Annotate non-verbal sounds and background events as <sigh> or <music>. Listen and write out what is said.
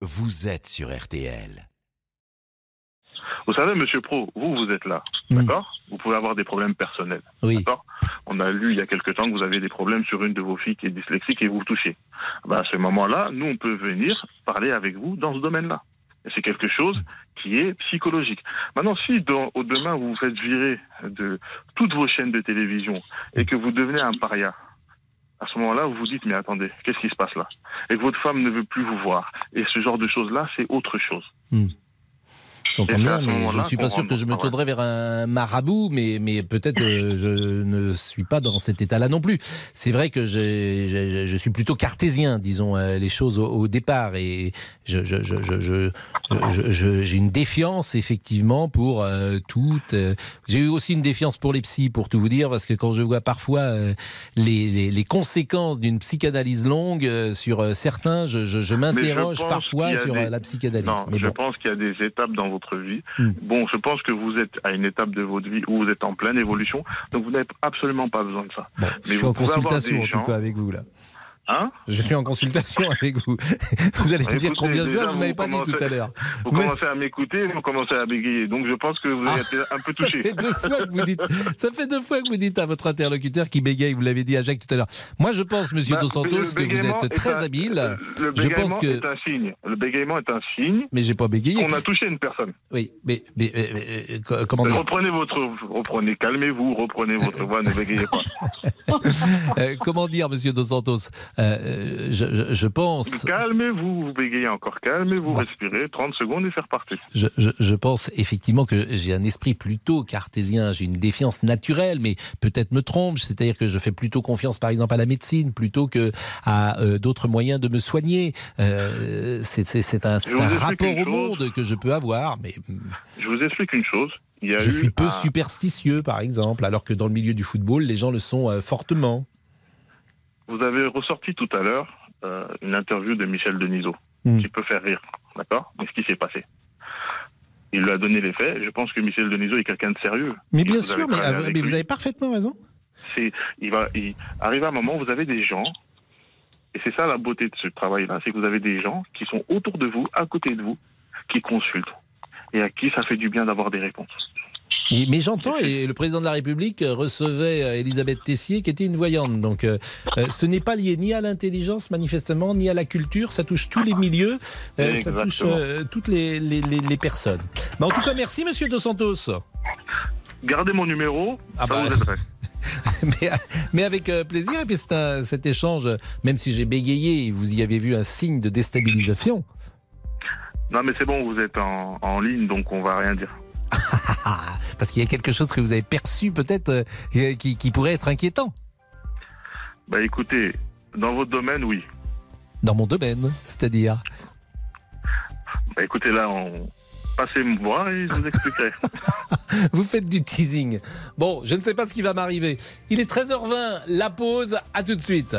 vous êtes sur RTL. Vous savez, monsieur Pro, vous, vous êtes là, Mm. d'accord? Vous pouvez avoir des problèmes personnels, Oui. d'accord? On a lu il y a quelque temps que vous avez des problèmes sur une de vos filles qui est dyslexique et vous vous touchez. Ben, à ce moment-là, nous, on peut venir parler avec vous dans ce domaine-là. Et c'est quelque chose qui est psychologique. Maintenant, si dans- au demain, vous vous faites virer de toutes vos chaînes de télévision et que vous devenez un paria, à ce moment-là, vous vous dites, mais attendez, qu'est-ce qui se passe là? Et que votre femme ne veut plus vous voir. Et ce genre de choses-là, c'est autre chose. J'entends bien, mais je moment-là suis pas sûr que je me tournerai vers un marabout, mais, mais peut-être euh, <laughs> je ne suis pas dans cet état-là non plus. C'est vrai que je suis plutôt cartésien, disons euh, les choses au, au départ, et je, je, j'ai une défiance effectivement pour euh, toutes. euh, j'ai eu aussi une défiance pour les psys, pour tout vous dire, parce que quand je vois parfois les, les, les conséquences d'une psychanalyse longue sur certains, je, m'interroge parfois sur des- la psychanalyse. Non, mais je bon. pense qu'il y a des étapes dans votre vie. Hmm. Bon, je pense que vous êtes à une étape de votre vie où vous êtes en pleine évolution, donc vous n'avez absolument pas besoin de ça. Bon, Mais je suis en consultation en tout cas avec vous là. Hein Je suis en consultation <laughs> avec vous. Vous allez me dire combien de fois vous n'avez pas dit tout à l'heure. Vous Mais- commencez à m'écouter, vous commencez à bégayer, donc je pense que vous avez Ah, été un peu Ça touché. fait deux fois que vous dites. <laughs> Ça fait deux fois que vous dites à votre interlocuteur qui bégaye. Vous l'avez dit à Jacques tout à l'heure. Moi, je pense, Monsieur Bah, Dos Santos, le que vous êtes très un- habile. Le Je bégaiement pense que- est un signe. Le bégaiement est un signe Mais j'ai pas bégayé. qu'on a touché une personne. Oui, mais, mais, euh, euh, co- comment dire? Reprenez votre, reprenez, calmez-vous, reprenez votre voix, ne bégayez pas. <laughs> Euh, Comment dire, Monsieur Dos Santos? Euh, je, je- je pense. Calmez-vous, vous bégayez encore, calmez-vous, Bon. respirez, 30 secondes et c'est reparti. Je, je- je pense effectivement que j'ai un esprit plutôt cartésien, j'ai une défiance naturelle, mais peut-être me trompe, c'est-à-dire que je fais plutôt confiance par exemple à la médecine plutôt que à euh, d'autres moyens de me soigner. Euh, c'est un, rapport au chose. monde que je peux avoir, mais Je vous explique une chose. Il y a je eu suis peu un- superstitieux par exemple, alors que dans le milieu du football, les gens le sont euh, fortement. Vous avez ressorti tout à l'heure euh, une interview de Michel Denisot Hmm. qui peut faire rire, d'accord? Mais ce qui s'est passé. Il lui a donné les faits. Je pense que Michel Denisot est quelqu'un de sérieux. Mais bien sûr, mais, vous avez parfaitement raison. C'est, il va, il arrive à un moment où vous avez des gens, et c'est ça la beauté de ce travail-là, c'est que vous avez des gens qui sont autour de vous, à côté de vous, qui consultent et à qui ça fait du bien d'avoir des réponses. Mais, mais j'entends, et le président de la République euh, recevait euh, Elisabeth Tessier, qui était une voyante. Donc, euh, euh, ce n'est pas lié ni à l'intelligence, manifestement, ni à la culture. Ça touche tous les milieux, euh, ça touche euh, toutes les, les- les- les personnes. En tout cas, merci, monsieur Dos Santos. Gardez mon numéro, Ah bah. vous <laughs> mais, mais avec euh, plaisir. Et puis, un- cet échange, même si j'ai bégayé, vous y avez vu un signe de déstabilisation. Non mais c'est bon, vous êtes en, en ligne, donc on va rien dire. <laughs> Ah, <laughs> parce qu'il y a quelque chose que vous avez perçu, peut-être, euh, qui, qui pourrait être inquiétant. Bah écoutez, dans votre domaine, oui. Dans mon domaine, c'est-à-dire. Bah écoutez là, on... passez me voir et je vous expliquerai. <laughs> Vous faites du teasing. Bon, je ne sais pas ce qui va m'arriver. Il est 13h20, la pause, à tout de suite.